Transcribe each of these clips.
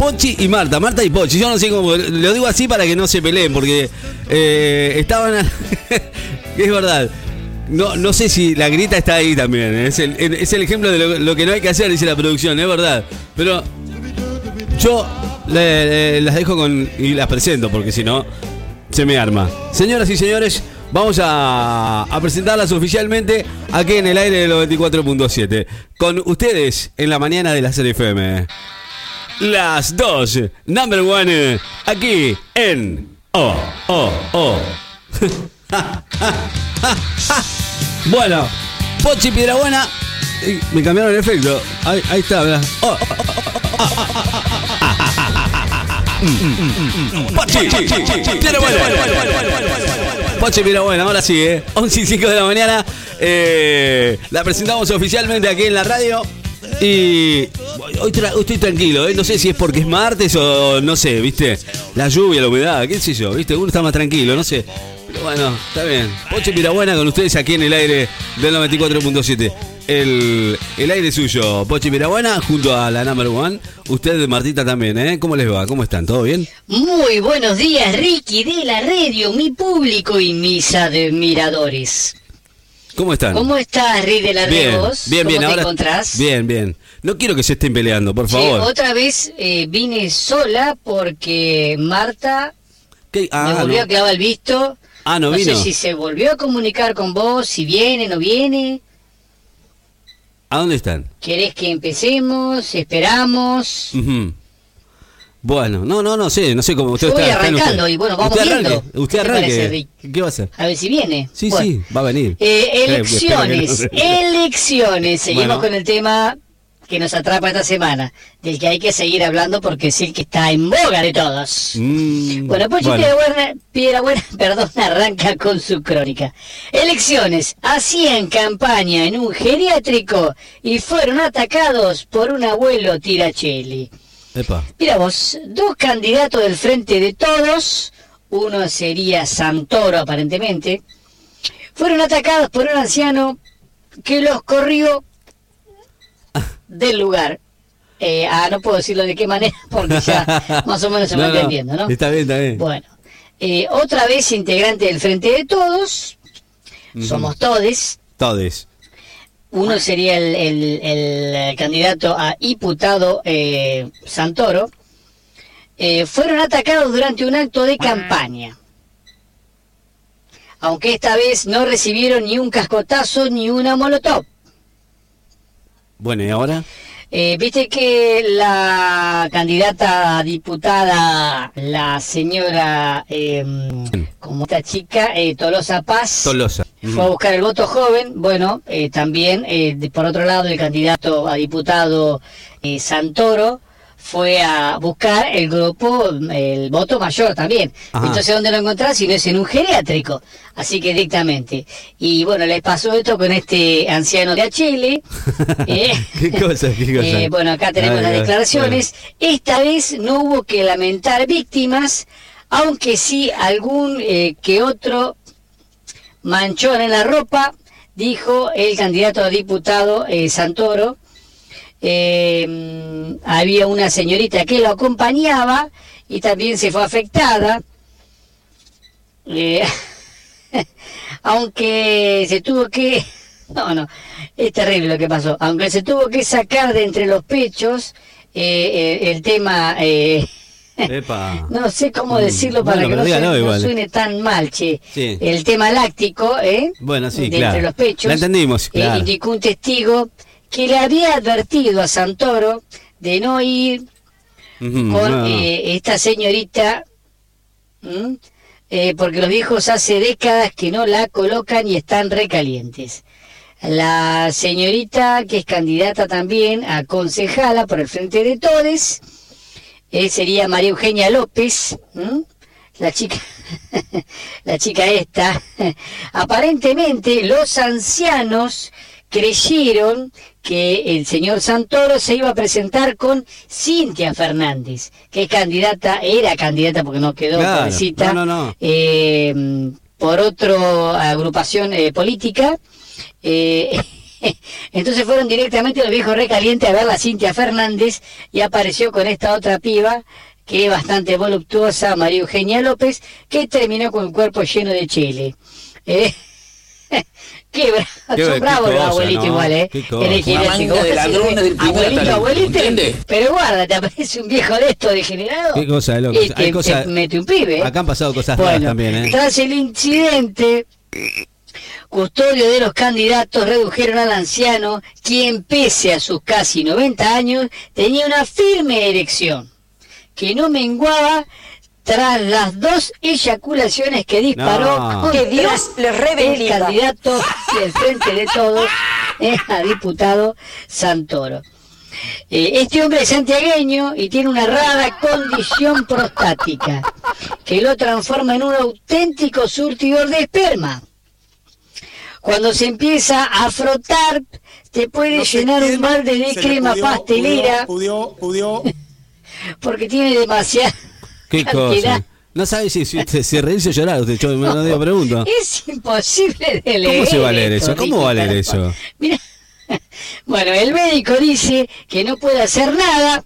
Pochi y Marta, Marta y Pochi. Yo no sé cómo, lo digo así para que no se peleen, porque eh, estaban. es verdad. No, sé si la grita está ahí también. Es el, es el ejemplo de lo, que no hay que hacer, dice la producción, es verdad. Pero yo las dejo con y las presento, porque si no, se me arma. Señoras y señores, vamos a, presentarlas oficialmente aquí en el aire del 94.7. Con ustedes en la mañana de la FM. Las dos, number one, aquí en Oh, Oh, Oh. bueno, Pochi Piedrabuena. Eh, Me cambiaron el efecto. Ahí, está, ¿verdad? Oh, oh, oh, oh, oh. Mm, mm, mm, mm. Pochi Piedrabuena. Pochi Piedrabuena, ahora sí, ¿eh? 11 y 5 de la mañana. Eh, la presentamos oficialmente aquí en la radio. Y hoy, tra- hoy estoy tranquilo, ¿eh? no sé si es porque es martes o no sé, ¿viste? La lluvia, la humedad, qué sé yo, ¿viste? Uno está más tranquilo, no sé. Pero bueno, está bien. Poche Pirabuena con ustedes aquí en el aire del 94.7. El, el aire suyo, Poche Pirabuena junto a la number one. Usted, Martita, también, ¿eh? ¿Cómo les va? ¿Cómo están? ¿Todo bien? Muy buenos días, Ricky de la radio, mi público y mis admiradores. ¿Cómo están? ¿Cómo estás, Rick de la bien, radio? vos? bien, ¿Cómo bien. te Ahora, encontrás? Bien, bien. No quiero que se estén peleando, por favor. otra vez eh, vine sola porque Marta. Ah, me volvió no. a clavar el visto. Ah, no, no vino. sé si se volvió a comunicar con vos, si viene, no viene. ¿A dónde están? ¿Querés que empecemos? ¿Esperamos? Bueno, no, no, no sé, no sé cómo usted Yo voy está. está en arrancando usted. y bueno, vamos usted viendo. Arranque, usted ¿Qué te arranque. parece? ¿Qué va a hacer? A ver si viene. Sí, Bueno. sí, va a venir. Eh, Eh, elecciones, no. elecciones. Seguimos Bueno. con el tema que nos atrapa esta semana, del que hay que seguir hablando porque es el que está en boga de todos. Mm, Bueno, Pochi bueno. Piedrabuena, Piedrabuena, perdón, arranca con su crónica. Elecciones, hacían campaña en un geriátrico y fueron atacados por un abuelo tiracheli. Epa. Mira vos, dos candidatos del frente de todos, uno sería Santoro aparentemente, fueron atacados por un anciano que los corrió del lugar. Eh, ah, no puedo decirlo de qué manera porque ya más o menos se va No, no, entendiendo, ¿no? Está bien, está bien. Bueno, eh, otra vez integrante del frente de todos, somos todes, Todes. uno sería el, el- el candidato a diputado eh, Santoro, fueron atacados durante un acto de campaña. Aunque esta vez no recibieron ni un cascotazo ni una molotov. Bueno, ¿y ahora? Eh, Viste que la candidata a diputada, la señora, eh, como esta chica, eh, Tolosa Paz, Tolosa. Fue a buscar el voto joven. Bueno, eh, también, eh, de- por otro lado, el candidato a diputado eh, Santoro fue a buscar el grupo, el voto mayor también. Ajá. Entonces, ¿dónde lo encontrás? Si no es en un geriátrico. Así que directamente. Y bueno, les pasó esto con este anciano de Achele. eh, ¿Qué cosa? ¿Qué cosa? eh, bueno, acá tenemos Ay, las ay, declaraciones. Esta vez no hubo que lamentar víctimas, aunque sí algún eh, que otro manchón en la ropa, dijo el candidato a diputado eh, Santoro. Eh, mm, había una señorita que lo acompañaba y también se fue afectada. Eh, aunque se tuvo que... No, no, es terrible lo que pasó. Aunque se tuvo que sacar de entre los pechos eh, eh, el tema... Epa. no sé cómo Mm, decirlo para bueno, que no, suene, no suene tan mal, che. Sí. El tema láctico, ¿eh? Bueno, sí, de claro. entre los pechos. La entendimos, claro. indicó un testigo que le había advertido a Santoro de no ir con no, eh, esta señorita. Eh, porque los viejos hace décadas que no la colocan y están recalientes. La señorita, que es candidata también a concejala por el Frente de Todes, eh, sería María Eugenia López, ¿m? la chica, la chica esta. Aparentemente los ancianos creyeron que el señor Santoro se iba a presentar con Cintia Fernández, que es candidata, era candidata porque no quedó Claro, pobrecita, no, no, no. eh, por otra agrupación eh, política. eh, Entonces fueron directamente los viejos recalientes a ver a Cintia Fernández y apareció con esta otra piba que es bastante voluptuosa, María Eugenia López, que terminó con el cuerpo lleno de chile. Qué, bra Qué- son qué bravos los abuelitos ¿no? igual, ¿eh? De ladrones del primer Abuelito, abuelito. Pero guarda, te aparece un viejo de esto degenerado. Qué cosa de locos. Y te, Hay cosas- te mete un pibe. Acá han pasado cosas raras Bueno, también, ¿eh? Tras el incidente, custodio de los candidatos redujeron al anciano, quien pese a sus casi 90 años, tenía una firme erección, que no menguaba tras las dos eyaculaciones que disparó No. Que Dios el rebendiga. candidato del Frente de Todos eh, a diputado Santoro. Eh, este hombre es santiagueño y tiene una rara condición prostática que lo transforma en un auténtico surtidor de esperma. Cuando se empieza a frotar, te puede No llenar un balde de le crema pudió- pastelera Pudió, pudió, pudió- porque tiene demasiada Qué cosa. No sabe si, si, si reírse o llorar. Usted, yo no digo pregunto. Es imposible de leer. ¿Cómo se va a leer eso? ¿Cómo va a leer eso? Mira, bueno, el médico dice que no puede hacer nada,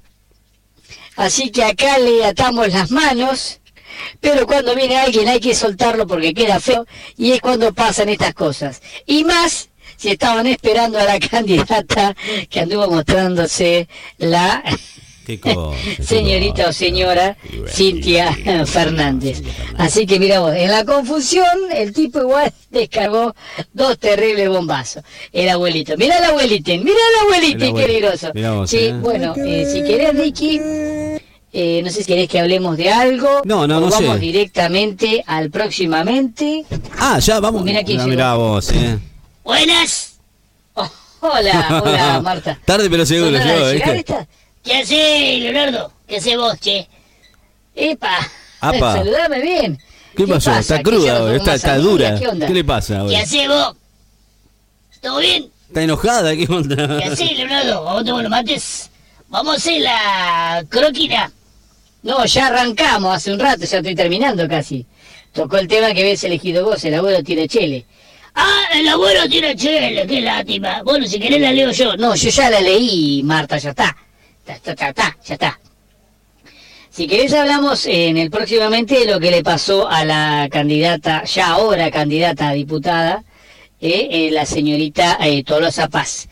así que acá le atamos las manos, pero cuando viene alguien hay que soltarlo porque queda feo, y es cuando pasan estas cosas. Y más si estaban esperando a la candidata que anduvo mostrándose la Qué cosa. qué señorita o señora Cintia Fernández. Así que mira vos, en la confusión el tipo igual descargó dos terribles bombazos. El abuelito. Mirá el abuelito, mirá el abuelito, El abuelito. peligroso. Vos, Sí, eh. bueno, eh, si querés Ricky, eh, no sé si querés que hablemos de algo. No, no, o no sé. vamos directamente al próximamente. Ah, ya vamos. Quién Ah, llegó. mirá vos, eh. Buenas. Oh, hola, hola Marta. Tarde pero seguro, ¿Son horas llegó, de llegar ¿viste? ¿Qué haces, Leonardo? ¿Qué haces vos, che? Epa, Apa. saludame bien. ¿Qué pasó? pasa? Está ¿Qué cruda, está, dura. ¿Qué onda? ¿Qué le pasa? hoy? ¿Qué haces vos? ¿Todo bien? ¿Está enojada? ¿Qué onda? ¿Qué haces, Leonardo? ¿Vamos a los mates? Vamos a hacer la croquina. No, ya arrancamos hace un rato, ya estoy terminando casi. Tocó el tema que habías elegido vos, el abuelo tiene chele. Ah, el abuelo tiene chele, qué lástima. Bueno, si querés la leo yo. No, yo ya la leí, Marta, ya está. Ya está. Si querés hablamos en el próximamente de lo que le pasó a la candidata, ya ahora candidata a diputada, eh, eh, la señorita eh, Tolosa Paz.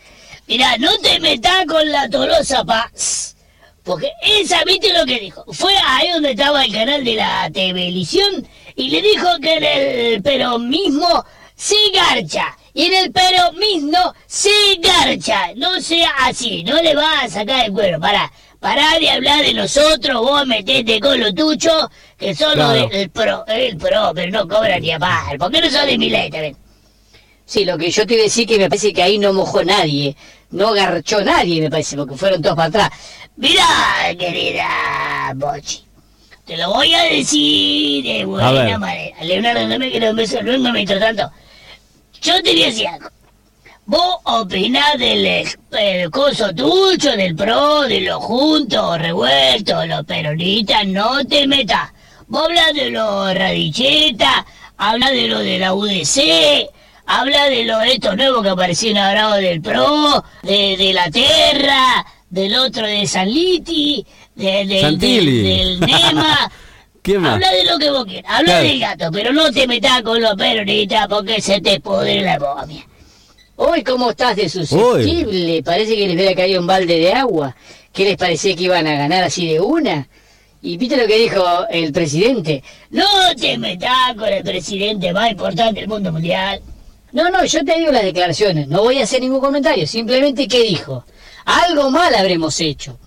Mira, no te metas con la Tolosa Paz. Porque esa, ¿viste lo que dijo? Fue ahí donde estaba el canal de la televisión y le dijo que en el peronismo se garcha. Y en el peronismo se garcha. No sea así, no le vas a sacar el cuero. Pará, pará de hablar de nosotros, vos metete con lo tuyo, que son los Claro. del pro, el pro, pero no cobran ni a pal. ¿Por qué no sos de mi ley también? Sí, lo que yo te iba a decir que me parece que ahí no mojó nadie, no garchó nadie, me parece, porque fueron todos para atrás. Mirá, querida Bochi, te lo voy a decir de A buena manera. Leonardo, no me quiero un beso, no mientras tanto. Yo te voy a decir algo. ¿Vos opinás del ex- el coso tuyo, del pro, de los juntos, revueltos, los peronistas? No te metas. Vos hablas de los radichetas, hablas de lo de la UDC, hablas de lo de estos nuevos que aparecieron ahora del pro, de, de la Terra, del otro de San Liti, de- del Nema. ¿Quién más? Habla de lo que vos quieras, habla Claro. del gato, pero no te metas con los peronistas porque se te pudre la momia. Uy, ¿cómo estás de susceptible? Parece que les hubiera caído un balde de agua. ¿Qué les parecía que iban a ganar así de una? Y viste lo que dijo el presidente. No te metas con el presidente más importante del mundo mundial. No, no, yo te digo las declaraciones. No voy a hacer ningún comentario. Simplemente qué dijo. Algo mal habremos hecho.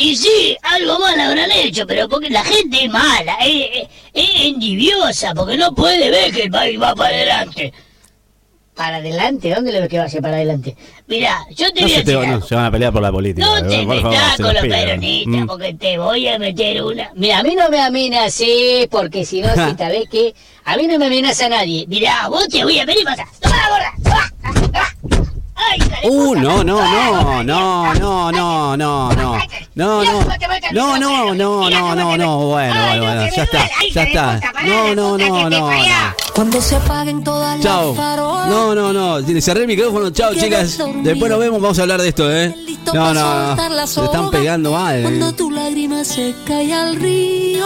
Y sí, algo mal habrán hecho, pero porque la gente es mala, es, es, es envidiosa, porque no puede ver que el país va para adelante. ¿Para adelante? ¿Dónde le ves que vaya para adelante? Mira, yo te No voy a te, decir no, se van a pelear por la política. No te metas con los peronistas Mm. porque te voy a meter una. Mira, a mí no me amenacé porque si no, si sabés que. A mí no me amenaza nadie. Mira, vos te voy a pedir cosas. ¡Toma la gorra! ¡Toma! ¡Toma! ¡Ay, hija de Uh, no, no, ¡Toma, no, no, no, no, no, no. No, no. No, no, no, no, no, no. Bueno, bueno, bueno. Ya está, ya está. No, no, no, no, no. Cuando se apaguen todas Chao. las farolas. No, no, no. Cerré el micrófono. Chao, chicas. Después nos vemos. Vamos a hablar de esto, ¿eh? Listo No, no, Se están pegando mal. Cuando eh. tu lágrima se cae al río.